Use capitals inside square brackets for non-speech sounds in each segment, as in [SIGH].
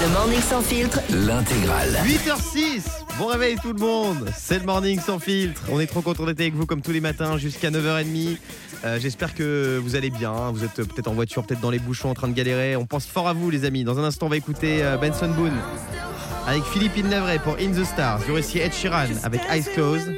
Le Morning Sans Filtre, L'intégrale. 8h06 Bon réveil tout le monde C'est le morning sans filtre. On est trop content d'être avec vous comme tous les matins jusqu'à 9h30. Euh, J'espère que vous allez bien. Vous êtes peut-être en voiture, peut-être dans les bouchons en train de galérer. On pense fort à vous les amis. Dans un instant on va écouter euh, Benson Boone avec Philippe Inlevray pour In the Stars. Aura aussi Ed Sheeran avec Eyes Closed.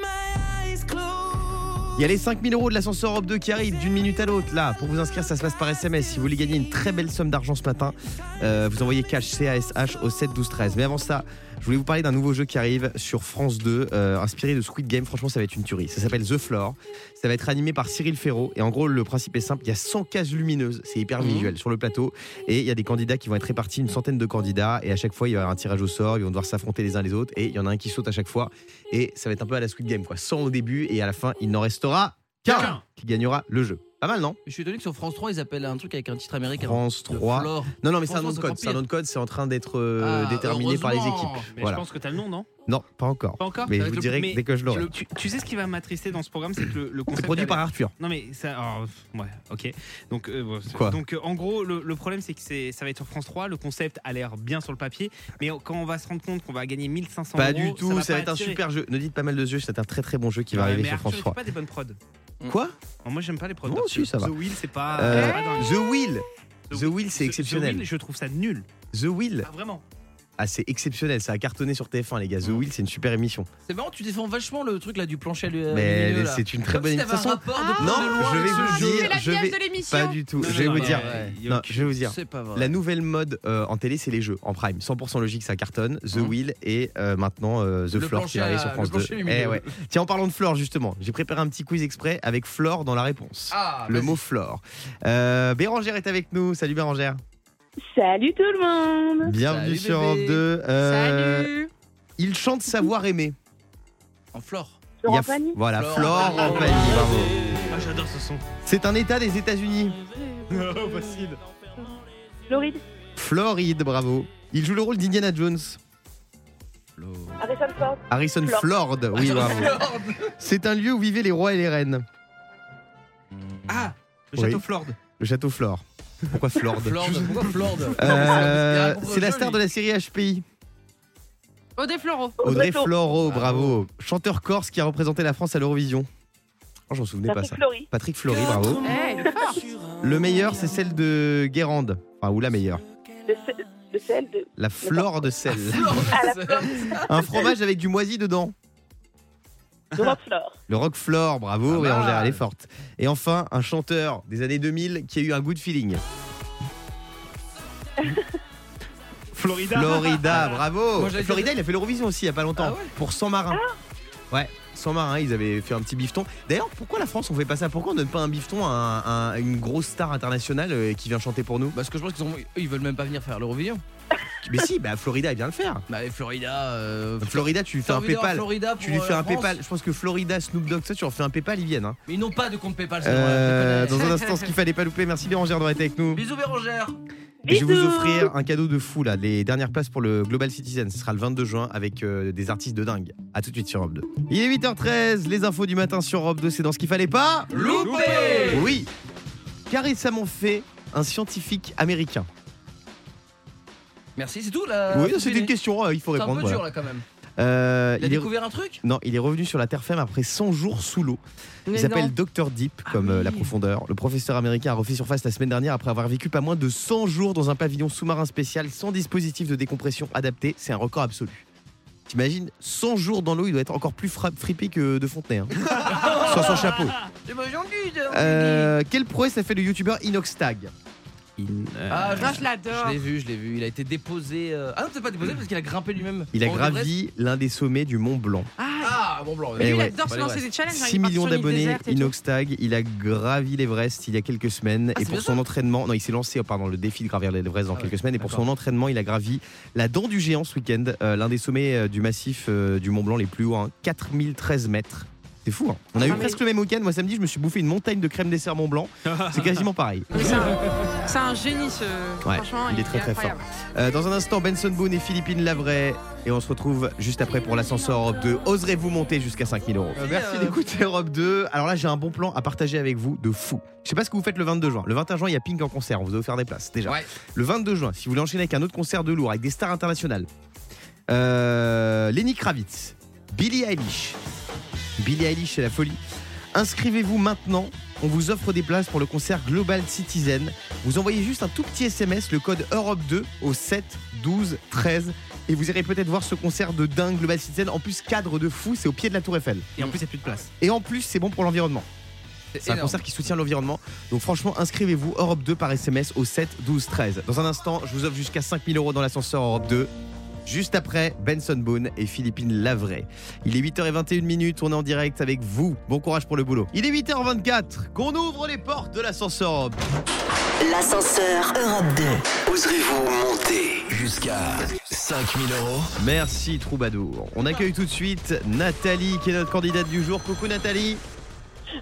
Il y a les 5000 euros de l'ascenseur Europe 2 qui arrivent d'une minute à l'autre. Là, pour vous inscrire, ça se passe par SMS. Si vous voulez gagner une très belle somme d'argent ce matin, euh, vous envoyez cash CASH au 7 12 13. Mais avant ça, je voulais vous parler d'un nouveau jeu qui arrive sur France 2, euh, inspiré de Squid Game. Franchement, ça va être une tuerie. Ça s'appelle The Floor. Ça va être animé par Cyril Ferraud. Et en gros, le principe est simple. Il y a 100 cases lumineuses. C'est hyper visuel sur le plateau. Et il y a des candidats qui vont être répartis, une centaine de candidats. Et à chaque fois, il y aura un tirage au sort. Ils vont devoir s'affronter les uns les autres. Et il y en a un qui saute à chaque fois. Et ça va être un peu à la Squid Game, quoi. 100 au début. Et à la fin, il n'en restera qu'un Qu'un. qui gagnera le jeu. Pas mal, non Je suis étonné que sur France 3, ils appellent un truc avec un titre américain. France Le 3. Flore. Non, non, mais c'est un nom de code. C'est un nom de code. C'est en train d'être euh, Ah, déterminé par les heureusement. équipes. Mais Voilà. je pense que t'as le nom, non Non, pas encore. Pas encore Mais Ça je va vous être le- dirai mais dès que je l'aurai. le- tu, tu sais ce qui va m'attrister dans ce programme, c'est que le, le C'est concept. produit par Arthur. Non mais ça, alors, ouais, ok. Donc, euh, bon, c'est- Quoi donc euh, en gros, le, le problème c'est que c'est, ça va être sur France 3. Le concept a l'air bien sur le papier, mais quand on va se rendre compte qu'on va gagner 1500 Pas euros, du tout. va Ça va pas être un attirer. super jeu. Ne dites pas mal de jeux. C'est un très très bon jeu qui va Ouais, arriver mais sur Arthur, France il fait 3. pas des bonnes prods. Quoi Alors, moi, j'aime pas les prods. Non, d'Arthur. si, ça va. The Wheel, c'est pas. Euh, dingue. The Wheel. The The Wheel, c'est The- exceptionnel. The Wheel, je trouve ça nul. The Wheel. Ah, vraiment. Ah, c'est exceptionnel. Ça a cartonné sur TF1, les gars. The Wheel, c'est une super émission. C'est marrant, tu défends vachement le truc là du plancher lu- Mais lumineux, là. c'est une très Comme bonne si émission. de non, je vais vous dire. C'est la Je pièce vais de l'émission. pas du tout. Non, Je vais non, vous non, dire. Non, je vais vous dire. C'est pas vrai. La nouvelle mode euh, en télé, c'est les jeux en prime. 100% logique, ça cartonne. The Hein Wheel et euh, maintenant euh, The Le Floor qui à- sur le France 2. plancher lumineux. Eh ouais. Tiens, en parlant de Floor, justement, j'ai préparé un petit quiz exprès avec Floor dans la réponse. Ah, le mot Floor. Euh, Bérangère est avec nous. Salut Bérangère. Salut tout le monde Bienvenue Salut, sur bébé. Europe 2. Euh, Salut Il chante savoir aimer. En flore. Il y a- Laurent Pagny Voilà, Flore Flore en panier, bravo. Ah, j'adore ce son. C'est un état des États-Unis. [LAUGHS] Oh, facile. Floride Floride, bravo. Il joue le rôle d'Indiana Jones. Harrison Ford Harrison. Flord, oui, bravo. C'est un lieu où vivaient les rois et les reines. Ah, le Oui. château Flord. Le château Flore. Pourquoi Flord Flord, pourquoi Flord Euh, C'est la star de la série HPI. Audrey Fleurot. Audrey. Floro, Bravo. bravo. Chanteur corse qui a représenté la France à l'Eurovision. Oh, j'en souvenais pas Patrick ça. Flory Patrick Flory, bravo. Eh. Le meilleur, c'est celle de Guérande. Enfin, ou la meilleure. de, ce- de celle de La flore de sel. la [LAUGHS] Un fromage avec du moisi dedans. De Roquefort. Le Roquefort, bravo, Pas Bérangère, mal. elle est forte. Et enfin, un chanteur des années 2000 qui a eu un good feeling. [LAUGHS] Florida. Florida, bravo. Moi, Florida, il a fait l'Eurovision aussi il y a pas longtemps Ah ouais pour 100 marins. Ouais, 100 marins, ils avaient fait un petit bifton. D'ailleurs, pourquoi la France on fait pas ça? Pourquoi on donne pas un bifton à, un- à une grosse star internationale euh, qui vient chanter pour nous? Parce que je pense qu'ils ont... ils veulent même pas venir faire l'Eurovision. Mais si, bah Florida, il vient le faire. Bah, et Florida. euh, Florida, tu lui fais un envie d'avoir PayPal. Florida Tu lui euh, fais la un France PayPal. Je pense que Florida, Snoop Dogg, ça, tu leur fais un PayPal, ils viennent. hein. Mais ils n'ont pas de compte PayPal, c'est Euh, vrai, dans un [LAUGHS] instant, ce qu'il fallait pas louper. Merci Bérangère d'avoir été avec nous. Bisous Bérangère Et je vais vous Bisous. offrir un cadeau de fou là, les dernières places pour le Global Citizen. Ce sera le 22 juin avec euh, des artistes de dingue. À tout de suite sur Europe 2. Il est 8h13, les infos du matin sur Europe 2, c'est dans ce qu'il fallait pas. Loupé Oui. Car récemment fait un scientifique américain. Merci, c'est tout là oui, c'était une question, euh, il faut C'est un répondre. peu dur voilà. là quand même. Euh, Il a est- découvert un truc Non, il est revenu sur la terre ferme après 100 jours sous l'eau. Il s'appelle. Dr Deep, Ah comme euh, oui. la profondeur. Le professeur américain a refait surface la semaine dernière après avoir vécu pas moins de 100 jours dans un pavillon sous-marin spécial sans dispositif de décompression adapté. C'est un record absolu. T'imagines 100 jours dans l'eau, il doit être encore plus fra- fripé que de Fontenay. hein. [LAUGHS] Sans son chapeau. C'est Euh, quelle prouesse a fait le youtubeur Inoxtag? Ah, je, Ah, je l'adore. je l'ai vu, je l'ai vu. Il a été déposé. euh, Ah non, c'est pas déposé parce qu'il a grimpé lui-même. Il a gravi l'un des sommets du Mont Blanc. Ah, Ah, bon blanc. Lui, il adore se lancer des challenges. hein, 6 il part millions d'abonnés. Inoxtag, il a gravi l'Everest il y a quelques semaines Ah, et pour son ça entraînement, non il s'est lancé oh, pardon le défi de gravir l'Everest dans Ah quelques ouais, semaines et pour son entraînement il a gravi la dent du géant ce week-end, euh, l'un des sommets euh, du massif euh, du Mont Blanc les plus hauts, hein, 4013 mètres. C'est fou. hein. On a eu Ah, mais- presque le même week-end. Moi, samedi, je me suis bouffé une montagne de crème dessert Mont Blanc. C'est [LAUGHS] quasiment pareil. C'est un, c'est un génie ce. Ouais, Franchement, il est très, très incroyable. Euh, dans un instant, Benson Boone et Philippine Lavray. Et on se retrouve juste après pour l'ascenseur Europe 2. Oserez-vous monter jusqu'à 5000 euros? Euh, Merci euh, d'écouter Europe 2. Alors là, j'ai un bon plan à partager avec vous de fou. Je sais pas ce que vous faites le 22 juin. Le 21 juin, il y a Pink en concert. On vous a offert des places déjà. Ouais. Le 22 juin, si vous voulez enchaîner avec un autre concert de lourd, avec des stars internationales, euh, Lenny Kravitz, Billie Eilish. Billie Eilish, c'est la folie. Inscrivez-vous maintenant. On vous offre des places pour le concert Global Citizen. Vous envoyez juste un tout petit SMS, le code Europe 2 au 7 12 13 et vous irez peut-être voir ce concert de dingue Global Citizen. En plus, cadre de fou, c'est au pied de la Tour Eiffel. Et en plus, il n'y a plus de place. Et en plus, c'est bon pour l'environnement. C'est un concert qui soutient l'environnement. Donc franchement, inscrivez-vous Europe 2 par SMS au 7 12 13. Dans un instant, je vous offre jusqu'à 5000 euros dans l'ascenseur Europe 2. Juste après, Benson Boone et Philippine Lavray. Il est 8h21 minutes, on est en direct avec vous. Bon courage pour le boulot. Il est 8h24, qu'on ouvre les portes de l'ascenseur Europe. L'ascenseur Europe 2. Oserez-vous monter jusqu'à 5000 euros? Merci Troubadour. On accueille tout de suite Nathalie qui est notre candidate du jour. Coucou Nathalie.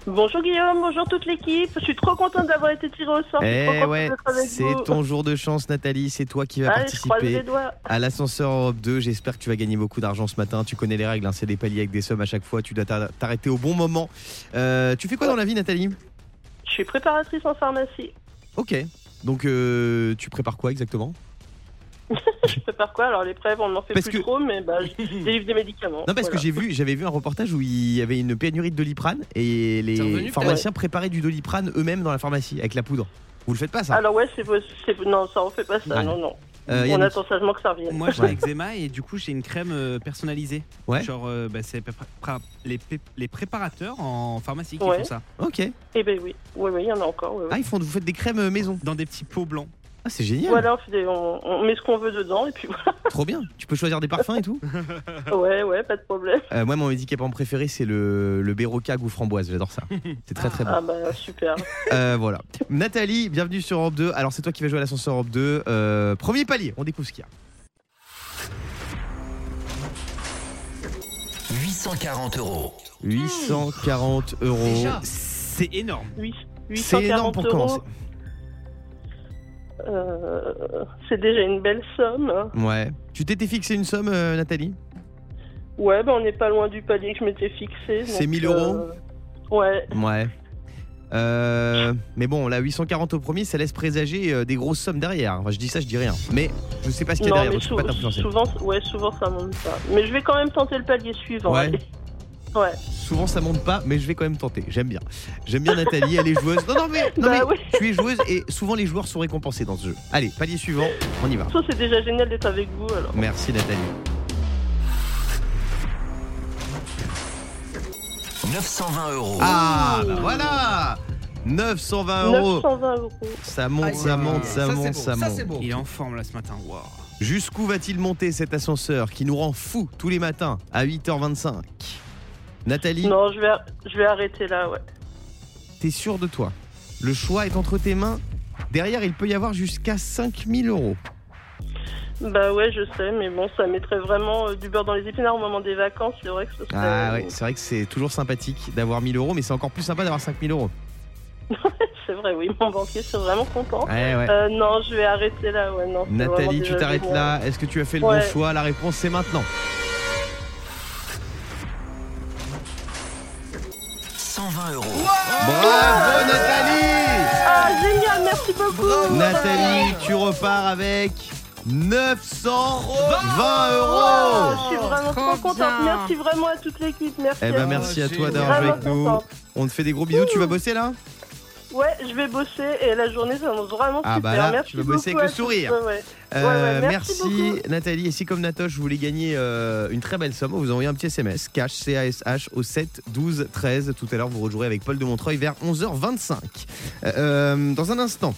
Bonjour Guillaume, bonjour toute l'équipe. Je suis trop contente d'avoir été tirée au sort. Je suis Eh ouais, c'est ton jour de chance Nathalie, c'est toi qui vas Allez, les participer à l'ascenseur Europe 2. J'espère que tu vas gagner beaucoup d'argent ce matin. Tu connais les règles, hein, c'est des paliers avec des sommes à chaque fois. Tu dois t'a- t'arrêter au bon moment. Euh, tu fais quoi dans la vie Nathalie? Je suis préparatrice en pharmacie. Ok. Donc euh, tu prépares quoi exactement? Je prépare quoi Alors les preuves, on n'en fait Parce plus que- trop, mais bah, [LAUGHS] je délivre des médicaments. Non parce Voilà. que j'ai vu, j'avais vu un reportage où il y avait une pénurie de doliprane et les revenu, pharmaciens préparaient du doliprane eux-mêmes dans la pharmacie avec la poudre. Vous le faites pas ça Alors ouais, c'est c'est- non, ça on fait pas ça, Ouais. non non. Euh, on attend sagement que ça revienne. Moi, j'ai Ouais. l'eczéma et du coup, j'ai une crème euh, personnalisée. Ouais. Genre, euh, bah, c'est les, pré- les préparateurs en pharmacie qui Ouais. font ça. Ok. Eh ben oui, oui, oui, il y en a encore. oui, oui. Ah ils font, vous faites des crèmes euh, maison. Dans des petits pots blancs. Ah c'est génial. Voilà, on, fait des- on- on met ce qu'on veut dedans et puis Trop bien. Tu peux choisir des parfums et tout. voilà. [LAUGHS] Ouais, ouais, pas de problème. Euh, moi mon médicament préféré c'est le, le Béroca goût framboise. J'adore ça. C'est très très bon. Ah bah super. [LAUGHS] Euh, voilà. Nathalie, bienvenue sur Europe 2. Alors c'est toi qui vas jouer à l'ascenseur Europe 2. Euh, premier palier, on découvre ce qu'il y a. 840 euros. 840 euros. C'est énorme. Huit- C'est énorme 840 pour euros. commencer. Euh, c'est déjà une belle somme. hein. Ouais. Tu t'étais fixé une somme, euh, Nathalie? Ouais, bah on n'est pas loin du palier que je m'étais fixé. C'est donc, 1000 euros? euh, Ouais. Ouais. Euh, mais bon, la 840 au premier, ça laisse présager euh, des grosses sommes derrière. Enfin, je dis ça, je dis rien. Mais je sais pas ce qu'il y a Non, derrière, mais donc je peux pas souvent, ouais, souvent ça monte pas. Mais je vais quand même tenter le palier suivant. Ouais. Ouais. Souvent ça monte pas, mais je vais quand même tenter. J'aime bien. J'aime bien Nathalie, elle est joueuse. Non, non, mais, non, Bah mais oui. tu es joueuse et souvent les joueurs sont récompensés dans ce jeu. Allez, palier suivant, on y va. Ça, c'est déjà génial d'être avec vous alors. Merci Nathalie. 920 euros. Ah, bah voilà 920 euros. 920 euros. Ça monte, Ah, ça monte, ça, monte, ça ça, monte. beau. Il est en forme là ce matin. Waouh. Jusqu'où va-t-il monter cet ascenseur qui nous rend fous tous les matins à 8h25 Nathalie, Non, je vais, je vais arrêter là, ouais. t'es sûr de toi? Le choix est entre tes mains. Derrière, il peut y avoir jusqu'à 5000 euros. Bah ouais, je sais, mais bon, ça mettrait vraiment euh, du beurre dans les épinards au moment des vacances. C'est vrai que ce serait. Ah ouais, c'est vrai que c'est toujours sympathique d'avoir 1000 euros, mais c'est encore plus sympa d'avoir 5000 euros. [LAUGHS] c'est vrai, oui, mon banquier serait vraiment content. Ouais, ouais. Euh, non, je vais arrêter là, ouais, non. Nathalie, tu t'arrêtes là. Est-ce que tu as fait le Ouais. bon choix? La réponse, c'est maintenant. 120 euros. Bravo Nathalie Ah, génial, merci beaucoup. Nathalie, tu repars avec 920 Oh, euros je suis vraiment Trop trop contente. bien. Merci vraiment à toute l'équipe. Merci. Eh à ben merci à toi d'avoir joué avec nous. contente. On te fait des gros bisous. Tu vas bosser là? Ouais, je vais bosser et la journée s'annonce vraiment Ah super. bah là, merci tu vas bosser avec le sourire. Ouais. Euh, ouais, merci. Nathalie. Et si comme Natoche, vous voulez gagner euh, une très belle somme, vous envoyez un petit SMS cash CASH au 7 12 13. Tout à l'heure, vous rejouerez avec Paul de Montreuil vers 11h25. Euh, euh, dans un instant,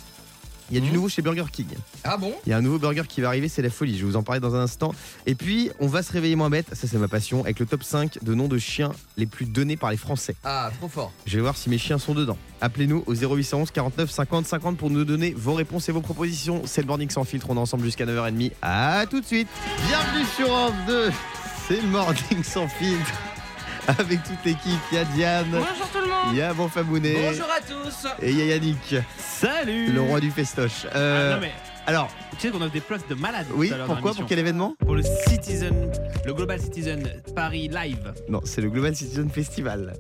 il y a du Mhm. nouveau chez Burger King. Ah bon? Il y a un nouveau burger qui va arriver, c'est la folie. Je vais vous en parler dans un instant. Et puis, on va se réveiller moins bête. Ça, c'est ma passion. Avec le top 5 de noms de chiens les plus donnés par les Français. Ah, trop fort. Je vais voir si mes chiens sont dedans. Appelez-nous au 0811 49 50 50 pour nous donner vos réponses et vos propositions. C'est le Morning sans filtre. On est ensemble jusqu'à 9h30. À tout de suite. Bienvenue sur Europe 2. C'est le Morning sans filtre. [LAUGHS] avec toute l'équipe. Il y a Diane, Bonjour tout le il monde. y a Bon Fabounet Bonjour à tous. et il y a Yannick, Salut le roi du festoche. Ah, Euh, non, mais alors, tu sais qu'on offre des places de malade. oui, tout à l'heure dans pourquoi. Pour quel événement Pour le Citizen, le Global Citizen Paris Live. Non, c'est le Global Citizen Festival.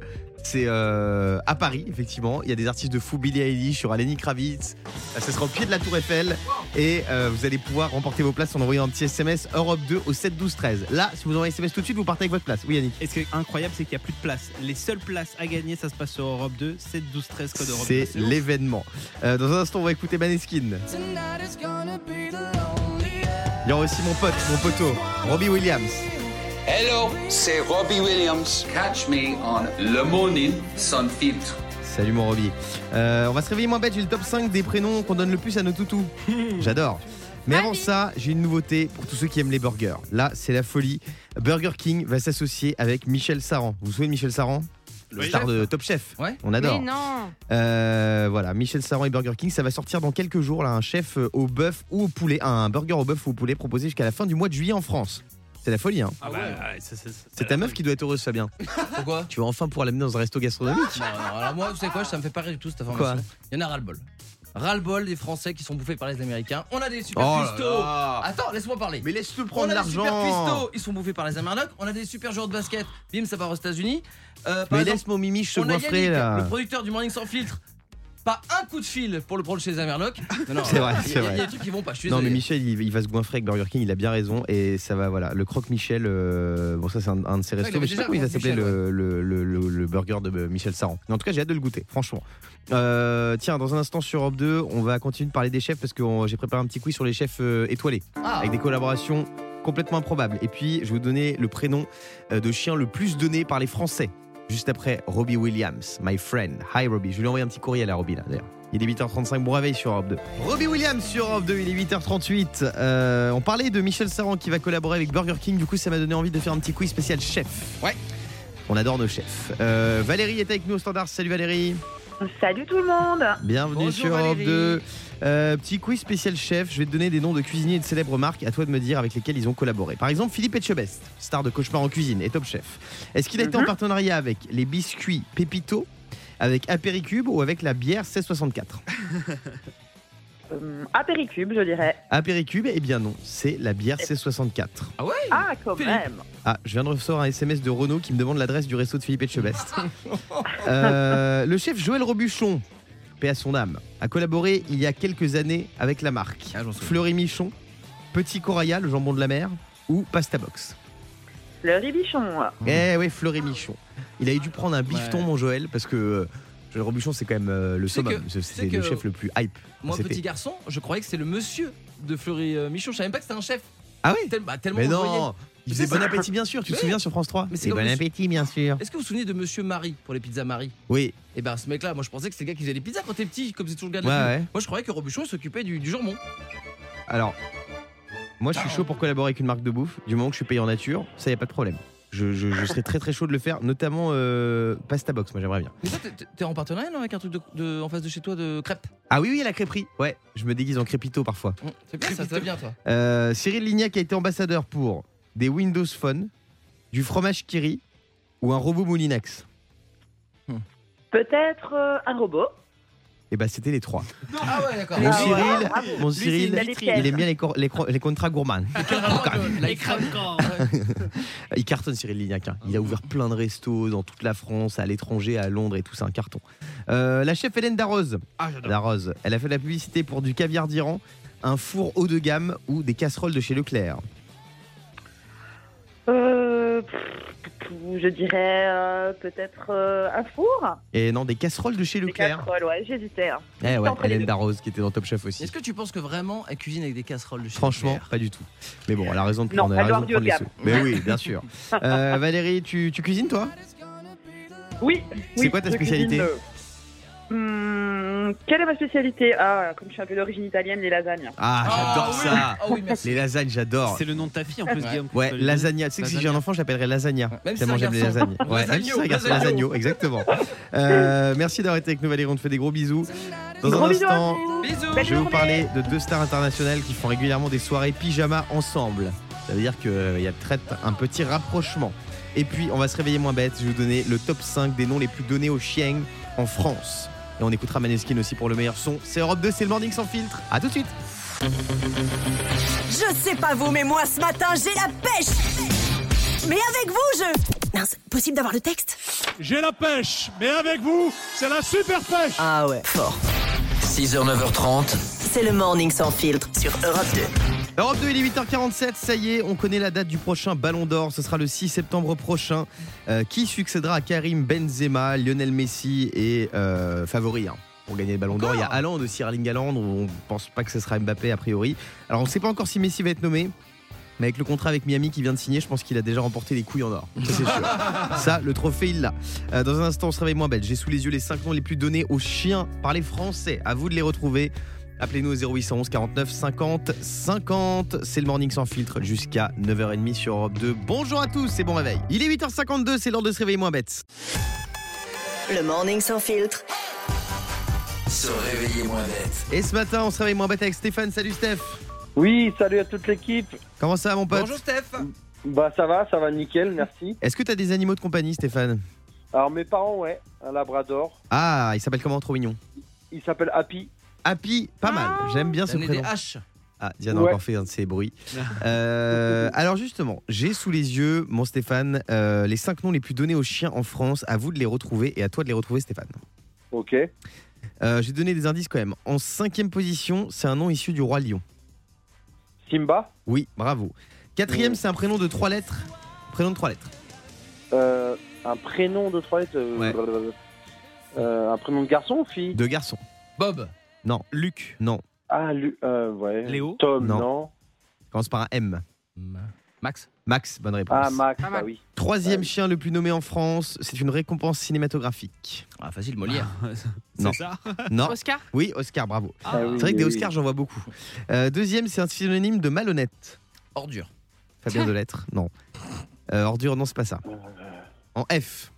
C'est euh, à Paris, effectivement. Il y a des artistes de fou, Billie Eilish, il y aura Lenny Kravitz. Ce sera au pied de la Tour Eiffel. Et euh, vous allez pouvoir remporter vos places en envoyant un petit SMS Europe 2 au 7 12 13. Là, si vous envoyez SMS tout de suite, vous partez avec votre place. Oui, Yannick. Et ce qui est incroyable, c'est qu'il n'y a plus de place. Les seules places à gagner, ça se passe sur Europe 2, 7, 12, 13, code Europe 2. C'est l'événement. Euh, dans un instant, on va écouter Maneskin. Il y aura aussi mon pote, mon poteau, Robbie Williams. Hello, c'est Robbie Williams. Catch me on Le Morning sans filtre. Salut mon Robbie. Euh, on va se réveiller moins bête, j'ai le top 5 des prénoms qu'on donne le plus à nos toutous. J'adore. Mais avant ça, j'ai une nouveauté pour tous ceux qui aiment les burgers. Là, c'est la folie. Burger King va s'associer avec Michel Saran. Vous vous souvenez de Michel Saran? Le Oui. star de Top Chef. Ouais. On Mais adore. non. Euh, voilà, Michel Saran et Burger King, ça va sortir dans quelques jours. Là, un chef euh, au bœuf ou au poulet, un burger au bœuf ou au poulet proposé jusqu'à la fin du mois de juillet en France. C'est la folie, hein. Ah ouais, ça- ça- ça- C'est ta meuf qui doit être heureuse, Fabien. Pourquoi Tu vas enfin pouvoir l'amener dans un resto gastronomique. Non, non, alors moi, vous savez quoi, ça me fait pas rire du tout cette information. Quoi Il y en a ras-le-bol. Ras-le-bol des Français qui sont bouffés par les Américains. On a des super Oh là cuistots. là. Attends, laisse-moi parler. Mais laisse-le on prendre a des super l'argent. cuistots, ils sont bouffés par les Amerlocs. On a des super joueurs de basket. Bim, ça part aux États-Unis. Euh, par Mais exemple, laisse mon mimiche se on a goinfrer Yannick, là. le producteur du Morning sans filtre. Pas un coup de fil pour le prendre chez les Amerlocs. Non, non, [LAUGHS] C'est vrai, il y a- c'est Il y, vrai. a des trucs qui vont pas. Je suis Non mais désolé. Michel il, il va se goinfrer avec Burger King, il a bien raison et ça va voilà le croque Michel euh, bon ça c'est un, un de ses restos mais je sais pas comment il va s'appeler Michel, le, le, le- le- le burger de euh, Michel Saran. Mais en tout cas j'ai hâte de le goûter franchement. Euh, tiens dans un instant sur Europe 2 on va continuer de parler des chefs parce que on- j'ai préparé un petit quiz sur les chefs euh, étoilés Ah, avec des collaborations complètement improbables et puis je vais vous donner le prénom euh, de chien le plus donné par les Français juste après Robbie Williams my friend. Hi Robbie je lui ai envoyé un petit courriel à Robbie là d'ailleurs. Il est 8h35, bon réveil sur Europe 2. Robbie Williams sur Europe 2, il est 8h38. Euh, on parlait de Michel Saran qui va collaborer avec Burger King, du coup ça m'a donné envie de faire un petit quiz spécial chef. Ouais. On adore nos chefs. Euh, Valérie est avec nous au standard, salut Valérie. Salut tout le monde Bienvenue Bonjour sur Europe Valérie. 2. Euh, petit quiz spécial chef, je vais te donner des noms de cuisiniers et de célèbres marques, à toi de me dire avec lesquels ils ont collaboré. Par exemple Philippe Etchebest, star de Cauchemar en cuisine et top chef. Est-ce qu'il a été en Mhm. partenariat avec les biscuits Pépito, avec Apéricube ou avec la bière 1664 [LAUGHS] euh, Apéricube, je dirais. Apéricube, eh bien non, c'est la bière C64. Ah ouais Ah, quand Philippe. même Ah, je viens de recevoir un SMS de Renault qui me demande l'adresse du resto de Philippe Etchebest. [LAUGHS] Euh, le chef Joël Robuchon, paix à son âme, a collaboré il y a quelques années avec la marque Ah. Fleury Michon, Petit Coraya, le jambon de la mer, ou Pasta Box. Le ribichon. Eh oui, Fleury Michon. Il a dû prendre un bifton, Ouais. mon Joël, parce que euh, Joël Robuchon, c'est quand même euh, le summum. C'est le chef le plus hype. Moi, petit garçon, je croyais que c'est le monsieur de Fleury euh, Michon. Je savais même pas que c'était un chef. Ah oui Tel- bah, tellement Mais le non Il faisait bon appétit, bien sûr. Tu te souviens sur France 3 Mais c'est bon le- appétit, bien sûr. Est-ce que vous vous souvenez de Monsieur Marie pour les pizzas Marie Oui, Et ben ce mec-là, moi je pensais que c'était le gars qui faisait les pizzas quand t'es petit, comme c'est toujours le gars de ouais, ouais. Moi je croyais que Robuchon s'occupait du, du jambon. Alors, moi je suis chaud pour collaborer avec une marque de bouffe. Du moment que je suis payé en nature, ça y a pas de problème. Je, je, je serais très très chaud de le faire, notamment euh, Pasta Box, moi j'aimerais bien. Mais toi t'es- en partenariat non, avec un truc de, de- en face de chez toi de crêpes? Ah oui, oui, la crêperie. Ouais, je me déguise en crépito parfois. Hum, C'est bien ça, ça va bien toi. Euh, Cyril Lignac a été ambassadeur pour des Windows Phone, du fromage Kiri ou un robot Moulinex. Peut-être euh, un robot. Et bah c'était les trois. Ah ouais d'accord. Mon Ah ouais, Cyril, bravo. mon Cyril, il aime bien les, cor- les, cro- les contrats gourmands. Les. [LAUGHS] Il cartonne Cyril Lignac. hein. Il a ouvert plein de restos dans toute la France, à l'étranger, à Londres et tout, c'est un carton. Euh, la chef Hélène Darroze, Ah, j'adore. Darroze, elle a fait de la publicité pour du caviar d'Iran, un four haut de gamme ou des casseroles de chez Leclerc. Euh, pff, je dirais euh, peut-être euh, un four. Et non, des casseroles de chez Des Leclerc. casseroles, ouais, j'hésitais. hein. Eh ouais, Entre les Hélène deux. Darroze qui était dans Top Chef aussi. Est-ce que tu penses que vraiment elle cuisine avec des casseroles de chez Franchement, Leclerc pas du tout. Mais bon, elle a raison de Non, prendre, elle a elle doit raison de avoir prendre les de sous. Mais oui, bien sûr. [LAUGHS] Euh, Valérie, tu, tu cuisines toi? Oui. C'est oui, quoi ta je spécialité? cuisine, euh, hum, Quelle est ma spécialité Ah, comme je suis un peu d'origine italienne, les lasagnes. Ah, j'adore oui. ça. Ah oui merci. Les lasagnes, j'adore. C'est le nom de ta fille en plus, Ouais. Guillaume. Ouais, lasagna. Tu sais que si j'ai un enfant, je l'appellerais lasagna. Même si Tellement j'aime les lasagnes. Ouais, même si c'est un garçon, Lasagno, exactement. [LAUGHS] Euh, merci d'avoir été avec nous, Valérie. On te fait des gros bisous. Dans Gros un bisous instant. Bisous. Je vais vous parler de deux stars internationales qui font régulièrement des soirées pyjama ensemble. Ça veut dire qu'il y a peut-être un petit rapprochement. Et puis, on va se réveiller moins bête. Je vais vous donner le top 5 des noms les plus donnés aux chiens en France. Et on écoutera Maneskin aussi pour le meilleur son. C'est Europe 2, c'est le morning sans filtre. À tout de suite. Je sais pas vous, mais moi ce matin j'ai la pêche Mais avec vous je... Mince, possible d'avoir le texte J'ai la pêche, mais avec vous, c'est la super pêche Ah ouais, fort. 6h, 9h30. C'est le morning sans filtre sur Europe 2. Europe 2, il est 8h47, ça y est, on connaît la date du prochain Ballon d'Or, ce sera le 6 septembre prochain. Euh, qui succédera à Karim Benzema, Lionel Messi et euh, favori hein, pour gagner le Ballon d'Or Il y a Haaland aussi, Erling Haaland, on pense pas que ce sera Mbappé a priori. Alors on ne sait pas encore si Messi va être nommé. Mais avec le contrat avec Miami qui vient de signer, je pense qu'il a déjà remporté les couilles en or. Ça, c'est sûr. [LAUGHS] Ça, le trophée, il l'a. Euh, dans un instant, on se réveille moins belle. J'ai sous les yeux les 5 noms les plus donnés aux chiens par les Français. À vous de les retrouver. Appelez-nous au 0811 49 50 50. C'est le morning sans filtre jusqu'à 9h30 sur Europe 2. Bonjour à tous et bon réveil. Il est 8h52, c'est l'heure de se réveiller moins bête. Le morning sans filtre. Se réveiller moins bête. Et ce matin, on se réveille moins bête avec Stéphane. Salut Steph. Oui, salut à toute l'équipe. Comment ça va mon pote Bonjour Steph. Bah ça va, ça va nickel, merci. Est-ce que t'as des animaux de compagnie Stéphane? Alors mes parents, ouais, un labrador. Ah, il s'appelle comment? Trop mignon. Il s'appelle Happy. Happy, pas mal. J'aime bien ce des prénom. haches. Ah, Diane a encore fait un de ces bruits. Euh, alors justement, j'ai sous les yeux, mon Stéphane, euh, les 5 noms les plus donnés aux chiens en France. À vous de les retrouver et à toi de les retrouver Stéphane. Ok. Euh, j'ai donné des indices quand même. En cinquième position, c'est un nom issu du roi lion. Simba? Oui, bravo. Quatrième, Ouais. c'est un prénom de trois lettres. Prénom de trois lettres. Euh, un prénom de trois lettres. Ouais. un prénom de garçon ou fille? De garçon. Bob. Non. Luc. Non. Ah, Lu- euh, ouais. Léo Tom, Non. non. Commence par un M. Max. Max, bonne réponse. Ah, Max, ah mal. oui. Troisième Ah oui. chien le plus nommé en France, c'est une récompense cinématographique. Ah, facile, Molière. [LAUGHS] Non. C'est ça [LAUGHS] Non. Oscar Oui, Oscar, bravo. Ah oui, C'est vrai que des oui, Oscars, j'en vois beaucoup. Euh, deuxième, c'est un synonyme de malhonnête. Ordure. Fabien Delettre, non. Euh, ordure, non, c'est pas ça. En F.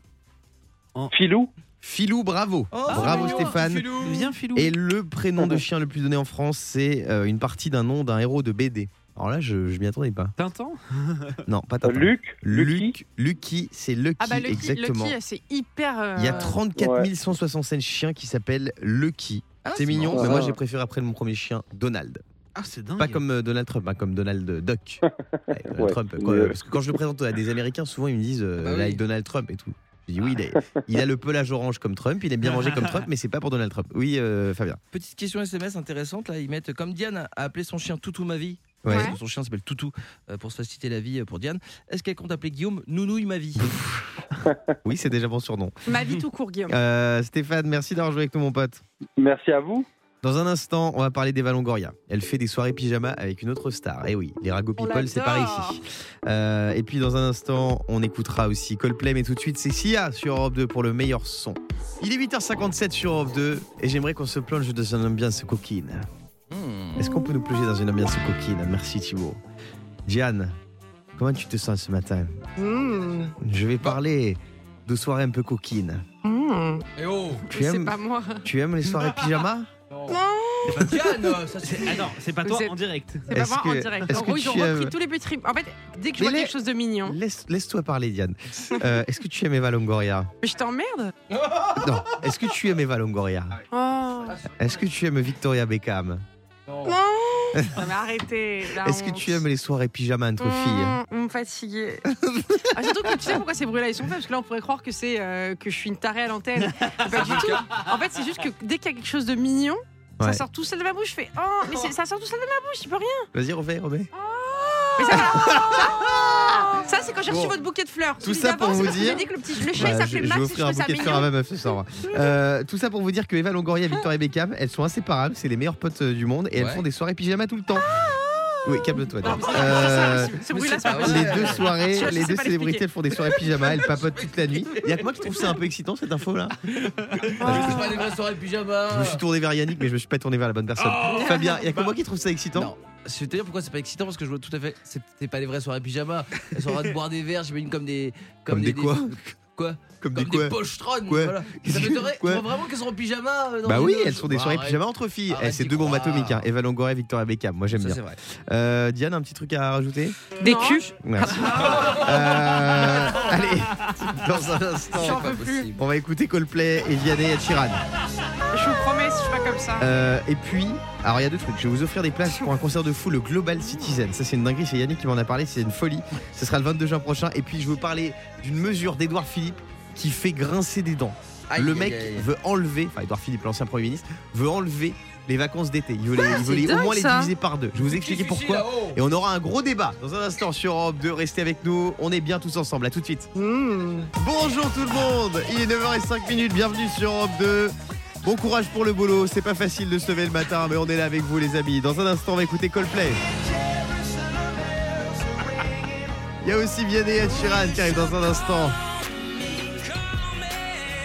oui. Filou? Filou, bravo. Oh, bravo Stéphane. Viens, Filou. Et le prénom de chien le plus donné en France, c'est euh, une partie d'un nom d'un héros de BD. Alors là, je, je m'y attendais pas. Tintin [LAUGHS] Non, pas Tintin. Luc. Lucky. Luc, Lucky, c'est Lucky, Ah bah Lucky, exactement. Lucky, c'est hyper. euh, Il y a 34 Ouais. 165 chiens qui s'appellent Lucky. Ah, c'est mignon, mais moi Ah. j'ai préféré après mon premier chien, Donald. Ah, c'est dingue. Pas comme euh, Donald Trump, hein, comme Donald Duck. [LAUGHS] Ouais, Donald Ouais. Trump, quoi. Parce que quand je le présente à des Américains, souvent ils me disent euh, Bah oui. là, avec Donald Trump et tout. Je dis oui, il, a le pelage orange comme Trump, il aime bien manger comme Trump, mais c'est pas pour Donald Trump. Oui, euh, Fabien. Petite question SMS intéressante là, ils mettent comme Diane a appelé son chien Toutou ma vie. Ouais. Son chien s'appelle Toutou euh, pour se faciliter la vie euh, pour Diane. Est-ce qu'elle compte appeler Guillaume Nounouille ma vie? [LAUGHS] Oui, c'est déjà bon surnom. Ma vie tout court, Guillaume. Euh, Stéphane, merci d'avoir joué avec nous, mon pote. Merci à vous. Dans un instant, on va parler d'Eva Longoria. Elle fait des soirées pyjama avec une autre star. Et oui, les Rago On People, c'est par ici. Euh, et puis dans un instant, on écoutera aussi Coldplay, mais tout de suite, c'est Sia sur Europe 2 pour le meilleur son. Il est 8h57 sur Europe 2 et j'aimerais qu'on se plonge dans une ambiance coquine. Hmm. Est-ce qu'on peut nous plonger dans une ambiance coquine? Merci Thibaut. Diane, comment tu te sens ce matin? Mmh. Je vais parler de soirées un peu coquines. Mmh. Eh oh Tu C'est aimes, pas moi. tu aimes les soirées [LAUGHS] pyjama? C'est pas Diane euh, ça c'est. Ah non, c'est pas toi C'est- en direct. C'est pas Est-ce moi en que- direct. est-ce En que gros, ils ont tu repris aimes- tous les petits trips. En fait, dès que je Mais vois les- quelque chose de mignon, Laisse, Laisse-toi parler, Diane. [LAUGHS] Euh, Est-ce que tu aimes Eva Longoria mais je t'emmerde. Non. Est-ce que tu aimes Eva Longoria Oh. Est-ce que tu aimes Victoria Beckham? Non. Non. Mais arrêtez. Est-ce que tu aimes les soirées pyjama entre filles Mmh, Vous me fatiguez. [LAUGHS] Ah, surtout que tu sais pourquoi ces bruits-là ils sont faits Parce que là on pourrait croire que c'est euh, que je suis une tarée à l'antenne. Pas du [LAUGHS] tout. En fait, c'est juste que dès qu'il y a quelque chose de mignon, Ouais. ça sort tout seul de ma bouche. Je fais oh, mais c'est- ça sort tout seul de ma bouche. Je peux rien. Vas-y, refais, remets. Mais ça, ça, [LAUGHS] ça, c'est quand j'ai reçu Bon. votre bouquet de fleurs. Tout Celui ça d'avant, pour c'est vous parce que j'ai dire- dit que le, petit, le chat il Voilà, je, s'appelait je Max vais et je offrir un trouvais ça bouquet de fleurs à mignon. ma meuf ce soir. [LAUGHS] Euh, tout ça pour vous dire que Eva Longoria et Victoria Beckham, elles sont inséparables, c'est les meilleures potes euh, du monde et elles Ouais. font des soirées pyjama tout le temps. Oui, calme-toi. Non, c'est- Euh, c'est mais c'est pas possible. les deux soirées, les deux pas célébrités, elles font des soirées pyjama, elles papotent toute la nuit. Il y a que moi qui trouve ça un peu excitant cette info là. C'est pas des vraies soirées pyjama. Je me suis tourné vers Yannick, mais je me suis pas tourné vers la bonne personne. Fabien, il y a que moi qui trouve ça excitant. Non. Je vais te dire pourquoi c'est pas excitant parce que je vois tout à fait. C'était pas les vraies soirées pyjama. Elles sont en train de boire des verres, j'imagine comme des. Comme des quoi Quoi Comme, Comme des des quoi pochetrons. Quoi voilà. Ça m'étonnerait. Quoi Tu vois vraiment qu'elles sont en pyjama euh, dans Bah oui, elles sont des soirées arrête. pyjama entre filles. Eh, c'est deux bombes croire. atomiques. Hein. Eva Longoria et Victoria Beckham. Moi j'aime Ça, bien. c'est vrai. Euh, Diane, un petit truc à rajouter Des Non. culs. Merci. [LAUGHS] Euh, allez, dans un instant, pas possible. on va écouter Coldplay et Vianney et Chiran. Je vous promets, si je suis pas comme ça. Euh, et puis, alors il y a deux trucs. Je vais vous offrir des places pour un concert de fou, le Global Citizen. Ça, c'est une dinguerie. C'est Yannick qui m'en a parlé. C'est une folie. Ce sera le 22 juin prochain. Et puis, je veux parler d'une mesure d'Edouard Philippe qui fait grincer des dents. Aïe, le mec aïe. veut enlever, enfin Edouard Philippe, l'ancien Premier ministre, veut enlever les vacances d'été. Il veut, les, il veut au moins les diviser par deux. Je vais vous expliquer pourquoi. Et on aura un gros débat dans un instant sur Europe 2. Restez avec nous. On est bien tous ensemble. À tout de suite. Bonjour tout le monde. Il est 9h05 minutes. Bienvenue sur Europe 2. Bon courage pour le boulot. C'est pas facile de se lever le matin, mais on est là avec vous, les amis. Dans un instant, on va écouter Coldplay. Il y a aussi Vianney et Sheeran qui arrive dans un instant.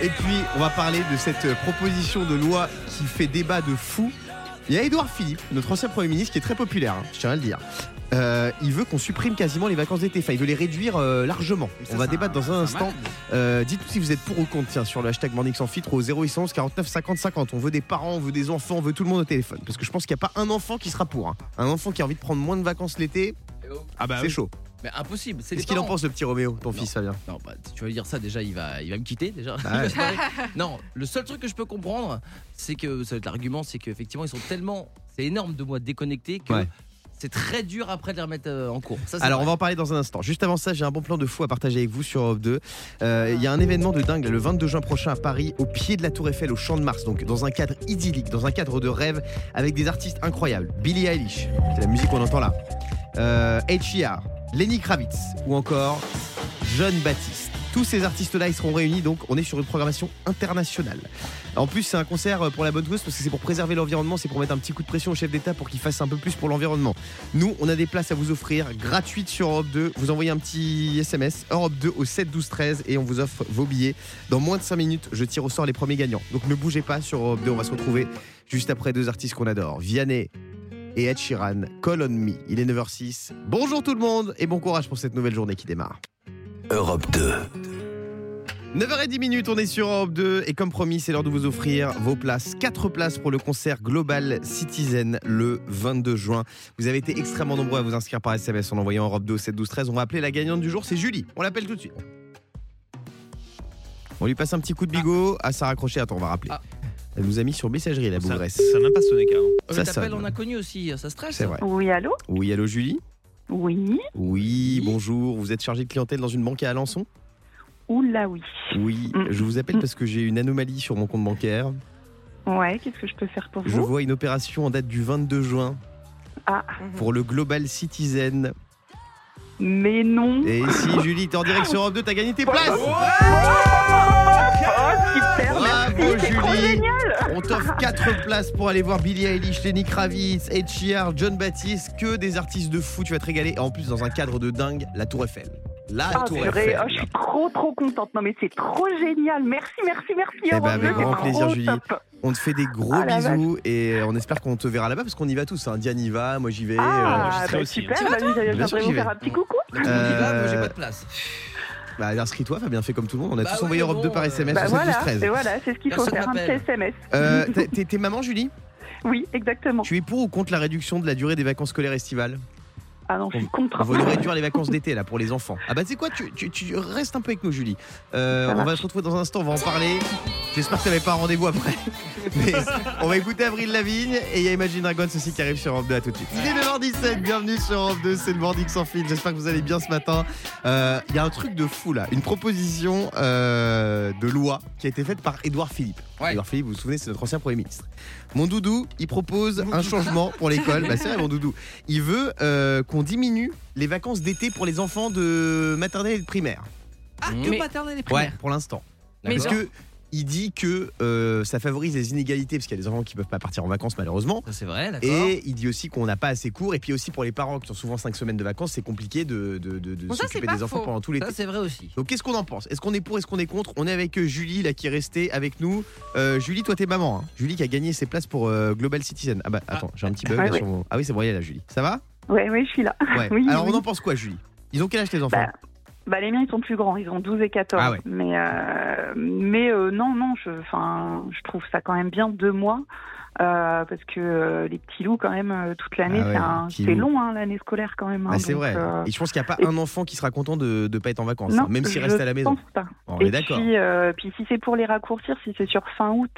Et puis, on va parler de cette proposition de loi qui fait débat de fou. Il y a Édouard Philippe, notre ancien Premier ministre, qui est très populaire, hein, je tiens à le dire. Euh, il veut qu'on supprime quasiment les vacances d'été. Enfin, il veut les réduire euh, largement. Ça, on va débattre dans un instant. Euh, Dites-nous si vous êtes pour ou contre, tiens, sur le hashtag Morning Sans Filtre au 0811 49 50 50. On veut des parents, on veut des enfants, on veut tout le monde au téléphone. Parce que je pense qu'il n'y a pas un enfant qui sera pour. hein. Un enfant qui a envie de prendre moins de vacances l'été, Ah bah c'est oui. chaud. Mais impossible. C'est Qu'est-ce qu'il en pense, le petit Roméo, ton Non. fils, Fabien? Non, bah, tu vas lui dire ça, déjà, il va, il va me quitter. Déjà. [LAUGHS] Ah ouais. barrer. non, le seul truc que je peux comprendre, c'est que ça va être l'argument, c'est qu'effectivement, ils sont tellement. C'est énorme de moi déconnectés que Ouais. C'est très dur après de les remettre euh, en cours. Ça, Alors on va en parler dans un instant. Juste avant ça, j'ai un bon plan de fou à partager avec vous sur Europe 2. Euh, Il y a un événement de dingue le 22 juin prochain à Paris, au pied de la Tour Eiffel, au Champ de Mars. Donc dans un cadre idyllique, dans un cadre de rêve, avec des artistes incroyables. Billie Eilish, c'est la musique qu'on entend là. Euh, H.E.R., Lenny Kravitz ou encore John Baptiste. Tous ces artistes-là, ils seront réunis, donc on est sur une programmation internationale. En plus, c'est un concert pour la bonne cause parce que c'est pour préserver l'environnement, c'est pour mettre un petit coup de pression au chef d'État pour qu'il fasse un peu plus pour l'environnement. Nous, on a des places à vous offrir gratuites sur Europe 2. Vous envoyez un petit SMS Europe 2 au 7 12 13 et on vous offre vos billets. Dans moins de 5 minutes, je tire au sort les premiers gagnants. Donc ne bougez pas sur Europe 2, on va se retrouver juste après deux artistes qu'on adore, Vianney et Ed Sheeran, Call on Me. Il est 9h06. Bonjour tout le monde et bon courage pour cette nouvelle journée qui démarre. Europe 2. 9h10 minutes, on est sur Europe 2 et comme promis, c'est l'heure de vous offrir vos places. 4 places pour le concert Global Citizen le 22 juin. Vous avez été extrêmement nombreux à vous inscrire par SMS en envoyant Europe 2 au 7 12 13. On va appeler la gagnante du jour, c'est Julie. On l'appelle tout de suite. On lui passe un petit coup de bigot à sa raccrocher. Attends, on va rappeler. Ah. Elle nous a mis sur messagerie la Ça bougresse. ça n'a même pas sonné carrément. Oh, ça mais t'appelles sonne. en inconnu aussi, ça stresse. C'est vrai. Oui, allô? Oui, allô Julie? Oui. Oui, bonjour. Vous êtes chargé de clientèle dans une banque à Alençon? Oula, oui. Oui, Mm. je vous appelle parce que j'ai une anomalie sur mon compte bancaire. Ouais, qu'est-ce que je peux faire pour Je vous vois une opération en date du 22 juin Ah, pour le Global Citizen. mais non. Et si Julie, t'es en direct sur Europe 2, t'as gagné tes places Oh, super, Bravo merci. c'est trop Julie génial. On t'offre 4 places pour aller voir Billie Eilish, Lenny Kravitz, Ed Sheeran, John Baptiste, que des artistes de fou, tu vas te régaler. Et en plus, dans un cadre de dingue, la Tour Eiffel. La Ah, Tour Eiffel. oh, je suis trop trop contente. Non mais c'est trop génial. Merci, merci, merci. Eh ben, avec 2, grand c'est plaisir, Julie. top. On te fait des gros Ah, bisous et on espère qu'on te verra là-bas parce qu'on y va tous. Hein. Diane y va, moi j'y vais. Ah, serai bah, aussi, hein. super. Tu vas, bah, je Bien viendrai vous vais. faire un petit coucou. Tout le monde y va, moi j'ai Euh, pas de place. Bah, inscris-toi, Fabien, fais comme tout le monde. On a Bah tous ouais, envoyé Europe 2 bon, par euh, SMS Bah au 7 12 voilà, 13. et voilà, c'est ce qu'il faut faire, un petit. SMS. Euh, t'es maman, Julie? Oui, exactement. Tu es pour ou contre la réduction de la durée des vacances scolaires estivales? Ah non, je suis contre. On va nous réduire les vacances d'été là pour les enfants. Ah bah tu sais quoi, tu, tu, tu restes un peu avec nous Julie. Euh, on va se retrouver dans un instant, on va en parler. J'espère que t'avais pas un rendez-vous après. [LAUGHS] Mais on va écouter Avril Lavigne et il y a Imagine Dragons aussi qui arrive sur Europe 2 à tout de suite. Il est 9h17, bienvenue sur Europe 2, c'est le Morning sans fil. J'espère que vous allez bien ce matin. Euh, Il y a un truc de fou là, une proposition euh, de loi qui a été faite par Édouard Philippe. Ouais. Édouard Philippe, vous vous souvenez, c'est notre ancien Premier ministre. Mon doudou, il propose un changement pour l'école. Bah, c'est vrai, mon doudou. Il veut euh, qu'on diminue les vacances d'été pour les enfants de maternelle et de primaire. Ah, Mmh. que Mais- maternelle et Ouais, primaire. pour l'instant. Mais Parce que il dit que euh, ça favorise les inégalités parce qu'il y a des enfants qui peuvent pas partir en vacances malheureusement. Ça c'est vrai, d'accord. Et il dit aussi qu'on n'a pas assez court. Et puis aussi pour les parents qui ont souvent 5 semaines de vacances, c'est compliqué de, de, de- de Bon, ça, s'occuper c'est des enfants faux. pendant tout l'été. Ça c'est vrai aussi. Donc qu'est-ce qu'on en pense? Est-ce qu'on est pour Est-ce qu'on est contre? On est avec euh, Julie là qui est restée avec nous. Euh, Julie, toi t'es maman. hein. Julie qui a gagné ses places pour euh, Global Citizen. Ah bah attends, j'ai un petit bug Ah là oui. sur mon- Ah oui, c'est bon, elle est là Julie. Ça va? Ouais, oui, je suis là. Ouais. [LAUGHS] Oui, Alors oui. on en pense quoi Julie? Ils ont quel âge tes enfants? Bah, Bah, les miens, ils sont plus grands, ils ont 12 et 14. Ah ouais. Mais, euh, mais euh, non, non, je, enfin, je trouve ça quand même bien deux mois. Euh, parce que euh, les petits loups, quand même, euh, toute l'année, Ah ouais, c'est long, hein, l'année scolaire, quand même. hein, Bah, c'est vrai. euh, Et je pense qu'il n'y a pas et- un enfant qui sera content de ne pas être en vacances, non, hein, même s'il je reste à la maison. pense pas. On et est d'accord. Puis, euh, puis si c'est pour les raccourcir, si c'est sur fin août,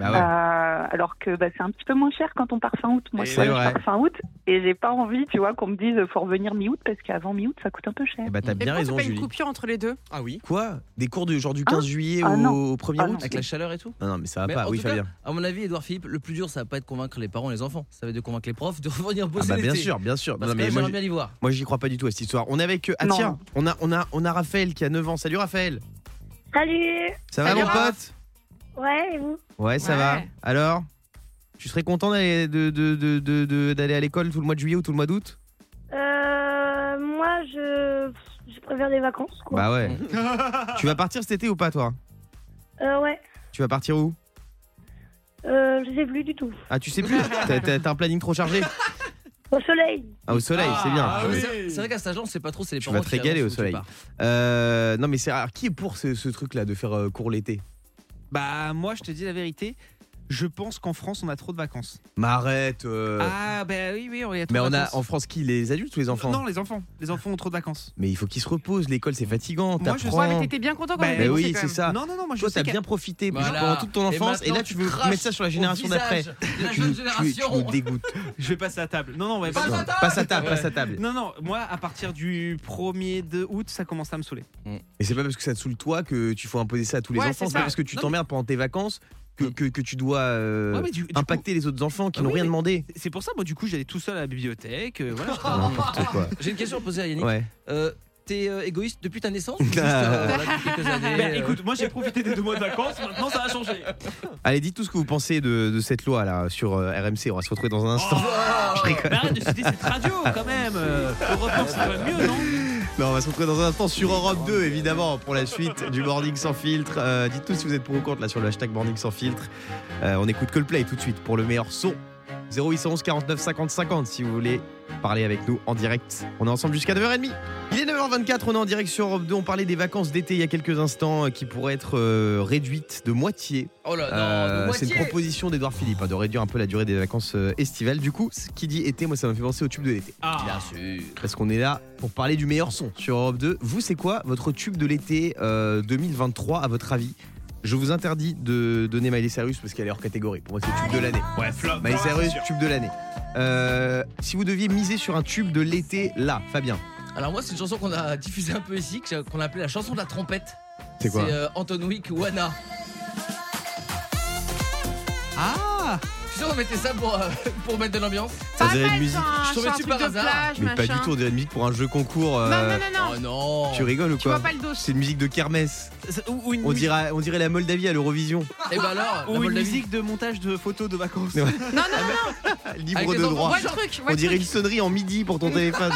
Bah ouais. euh, alors que bah, c'est un petit peu moins cher quand on part fin août. Moi, Et je pars fin août et j'ai pas envie, tu vois, qu'on me dise faut revenir mi-août parce qu'avant mi-août, ça coûte un peu cher. Eh bah, t'as Et bien raison, pas une Julie. coupure entre les deux? Ah oui Quoi? Des cours de genre du 15 juillet Ah au, non. au 1er Ah août. Avec la chaleur et tout? Non, non, mais ça va pas. Oui, Fabien. à mon avis, Edouard Philippe, le plus dur, ça va pas être convaincre les parents et les enfants. Ça va être de convaincre les profs de [LAUGHS] revenir Ah bosser bah bien sûr, bien sûr. Parce Non, que mais moi, bien l'y voir. moi, j'y crois pas du tout à cette histoire. On est avec. euh, Ah Non, tiens, on a, on, a, on a Raphaël qui a 9 ans. Salut Raphaël. Salut Ça va Salut, mon Raph. pote? Ouais, et vous? Ouais, ça Ouais. va. Alors Tu serais content d'aller de, de, de, de- de- d'aller à l'école tout le mois de juillet ou tout le mois d'août? Euh, moi, je, je préfère les vacances, quoi. Bah ouais. [LAUGHS] tu vas partir cet été ou pas toi? Euh, ouais. Tu vas partir où? Euh, je sais plus du tout. Ah tu sais plus [LAUGHS] T'as un planning trop chargé Au soleil. Ah au soleil, c'est bien. Ah oui. C'est vrai qu'à cet âge-là, on sait pas trop, c'est les Tu parents vas te régaler au tu soleil. Euh, non mais c'est alors, qui est pour ce, ce truc là de faire euh, court l'été? Bah, moi, je te dis la vérité. Je pense qu'en France, on a trop de vacances. Mais arrête. euh. Ah, bah oui, oui, on y a trop mais de on a en France qui les adultes ou les enfants? Non, les enfants. Les enfants ont trop de vacances. Mais il faut qu'ils se reposent. L'école c'est fatigant. Moi, je sais. Ouais, mais t'étais bien content quand Bah, même. Oui, c'est ça. Non, non, non, moi je Toi, t'as bien profité Voilà. pendant toute ton enfance et, là tu veux mettre ça sur la génération d'après. La Tu, jeune nous- tu- tu génération. dégoûtes. [LAUGHS] Je vais passer à table. Non, non, on va Passe pas. à table Passe à table, Ouais. passe à table. Non, non, moi, à partir du 1er de août, ça commence à me saouler. Et c'est pas parce que ça te saoule toi que tu faut imposer ça à tous les Ouais, enfants. c'est pas parce que tu t'emmerdes pendant tes vacances que, que, que tu dois euh, Ouais, mais du- du impacter les autres enfants qui Ah n'ont oui, rien demandé. C'est pour ça, moi, du coup, j'allais tout seul à la bibliothèque. euh, voilà. [LAUGHS] Ah. J'ai une question à poser à Yannick. Ouais. Euh, T'es euh, égoïste depuis ta naissance ou [LAUGHS] juste, euh, voilà, depuis quelques [LAUGHS] années Bah, euh, écoute, moi j'ai profité des deux mois de vacances, maintenant ça a changé. Allez, dites tout ce que vous pensez de, de cette loi là sur euh, RMC. On va se retrouver dans un instant. Je rigole. Mais arrête de citer cette radio quand même. Euh, Europe 1, c'est quand même mieux, non? On va se retrouver dans un instant sur Europe 2, évidemment, pour la suite du Morning sans filtre. Euh, dites tout si vous êtes pour ou contre là sur le hashtag Morning sans filtre. Euh, on écoute Coldplay tout de suite pour le meilleur son. 0811 49 50 50 si vous voulez parler avec nous en direct. On est ensemble jusqu'à 9h30. Il est 9h24, on est en direct sur Europe 2. On parlait des vacances d'été il y a quelques instants euh, qui pourraient être euh, réduites de moitié. Oh là, non, Euh, de c'est une moitié. proposition d'Edouard Philippe hein, de réduire un peu la durée des vacances euh, estivales. Du coup, ce qui dit été, moi ça me fait penser au tube de l'été. Ah, Bien sûr. Parce qu'on est là pour parler du meilleur son sur Europe 2. Vous, c'est quoi votre tube de l'été euh, 2023 à votre avis? Je vous interdis de donner Miley Cyrus parce qu'elle est hors catégorie. Pour moi, c'est tube de l'année. Ouais, flop. Miley Cyrus, tube de l'année. Si vous deviez miser sur un tube de l'été, là, Fabien, Alors moi, c'est une chanson qu'on a diffusée un peu ici, qu'on a appelée la chanson de la trompette. c'est quoi C'est euh, Anton Wick Wana. Ah suis sûr qu'on mettait ça pour, euh, [LAUGHS] pour mettre de l'ambiance. Ça Pas dirait une musique. Je c'est un dessus par de hasard. plage, Mais pas du tout, on dirait une musique pour un jeu concours. euh, Non, non, non, Oh non. non Tu rigoles ou Tu vois quoi pas le dos. C'est une musique de kermesse. C'est- Ou, ou une, On musique- dirait, on dirait la Moldavie à l'Eurovision. Et bah alors, ou la une Moldavie. musique de montage de photos de vacances. Ouais. [LAUGHS] Non, non, non, [LAUGHS] Libre Avec de les enfants, droit. vois le truc. vois On le dirait truc. une sonnerie en midi pour ton téléphone.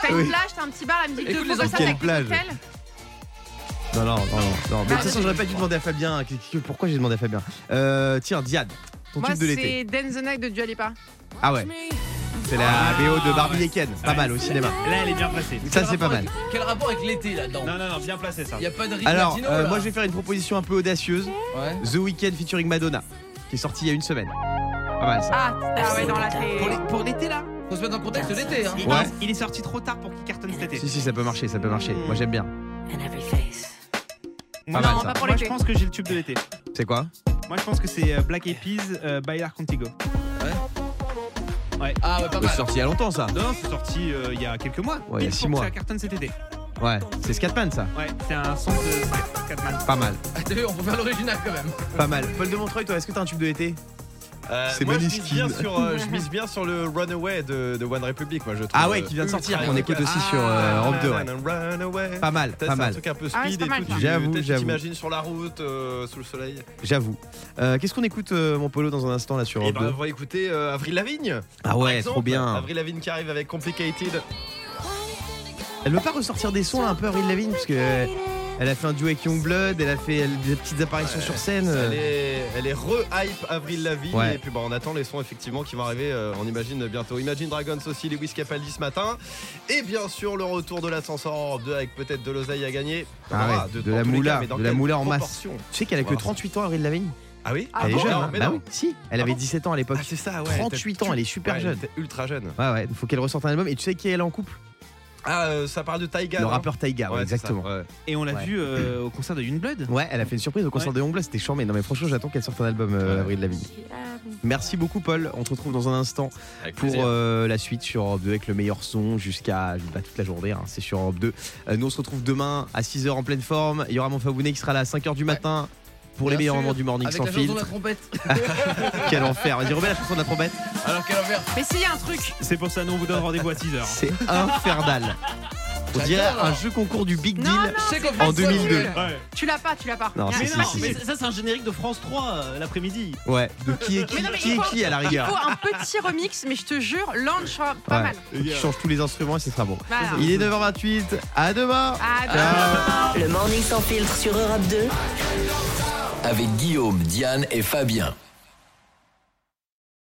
T'as Oui. une plage, t'as un petit bar, la musique de fond les enfants. Quelle plage. Non, non, non, non. non. Mais de toute façon, j'aurais pas dû demander à Fabien. que- Pourquoi j'ai demandé à Fabien Euh, Tiens, Diane, ton Moi, tube de l'été. c'est Dance the Night de Dua Lipa. Ah ouais. C'est la BO de Barbie et Ken. Pas mal au cinéma. Là, elle est bien placée. Ça, c'est pas mal. Quel rapport avec l'été là-dedans Non, non, non, bien placé ça. Y a pas de rythme Alors, latino, euh, là moi, je vais faire une proposition un peu audacieuse. Ouais. The Weeknd featuring Madonna, qui est sorti il y a une semaine. Pas mal ça. Ah, ah ouais, dans la Pour télé. l'é- Pour l'été là Faut se mettre dans le contexte de l'été hein. Il, Ouais. il est sorti trop tard pour qu'il cartonne cet été. Si, si, ça peut marcher, ça peut marcher. Moi, j'aime bien. Moi, Pas mal, Non, ça. pas pour moi, je l'été. pense que j'ai le tube de l'été. C'est quoi Moi, je pense que c'est euh, Black Eyed euh, Bailar Contigo. Ah ouais, pas C'est mal. sorti il y a longtemps, ça. Non, c'est sorti euh, il y a quelques mois. Ouais, il y a Pile six pour que mois. Ça cartonne cet été. Ouais, c'est Scatman, ça. Ouais, c'est un son de Scatman. Pas mal, Ah, T'as [LAUGHS] vu, on peut faire l'original quand même. pas mal. Paul de Montreuil, toi, est-ce que t'as un tube de l'été? Euh, C'est moi, je mise, bien sur, euh, je mise [LAUGHS] bien sur le Runaway de, de One Republic. Moi, je trouve, Ah ouais, euh, qui vient de sortir, ultra qu'on écoute aussi efficace. sur euh, Ah, Europe 2. ouais. Runaway. Pas mal, pas c'est un mal. truc un peu Ah ouais, speed et mal, tout. J'avoue, j'avoue. Tu t'imagines sur la route, euh, sous le soleil. J'avoue. Euh, Qu'est-ce qu'on écoute, euh, mon polo, dans un instant, là, sur Et Europe ben, 2 on va écouter euh, Avril Lavigne. Ah ouais, exemple. trop bien. Avril Lavigne qui arrive avec Complicated. Elle veut pas ressortir des sons, un peu, Avril Lavigne Parce que Elle a fait un duo avec Youngblood, elle a fait elle, des petites apparitions sur scène. Elle est, elle est re-hype Avril Lavigne Ouais. et puis bah, on attend les sons effectivement qui vont arriver euh, on imagine bientôt Imagine Dragons aussi Lewis Capaldi ce matin et bien sûr le retour de l'ascenseur en Europe 2 avec peut-être de l'oseille à gagner Ah ouais, de, la moula, cas, mais dans de la quelle moula en masse. Tu sais qu'elle a que Voilà. 38 ans, Avril Lavigne? Ah oui Elle est bon jeune, Non, hein. mais bah non. oui, si. Elle avait 17 ans à l'époque. Ah c'est ça ouais 38 ans, elle est super jeune. elle était ultra jeune Ouais, ouais, il faut qu'elle ressorte un album. Et tu sais qui elle est en couple? Ah euh, ça parle de Taiga Le non rappeur Taiga, ouais, Ouais, c'est exactement. ça, ouais. Et on l'a Ouais. vu euh, au concert de Youngblood? Ouais, elle a fait une surprise au concert Ouais. de Youngblood, c'était charmé. Non mais franchement, j'attends qu'elle sorte un album euh, Ouais. Avril Lavigne. Merci beaucoup Paul, on te retrouve dans un instant Avec pour plaisir. euh, la suite sur Europe 2 avec le meilleur son jusqu'à bah, toute la journée, hein, c'est sur Europe 2. Euh, nous on se retrouve demain à 6h en pleine forme, il y aura mon Fabounet qui sera là à 5h du matin pour les meilleurs sûr, moments du morning avec sans la chanson de la trompette. [LAUGHS] Quel enfer, vas-y remets la chanson de la trompette. Alors quel enfer Mais s'il y a un truc, C'est pour ça, nous on vous donne rendez-vous à 6h. C'est infernal. On dirait un jeu concours du Big Non, Deal non, en fait 2002. nul. Ouais. tu l'as pas, tu l'as pas. Non, Il truc. si. mais ça c'est un générique de France 3 euh, l'après-midi. Ouais, de qui est [LAUGHS] qui, Mais non, mais qui il est faut- qui à la Il rigueur. faut un petit remix, mais je te jure, Lange pas Ouais. mal. Qu'il change tous les instruments et ce sera bon. Voilà. Il est 9h28, à demain Ciao. Le morning sans filtre sur Europe 2. Avec Guillaume, Diane et Fabien.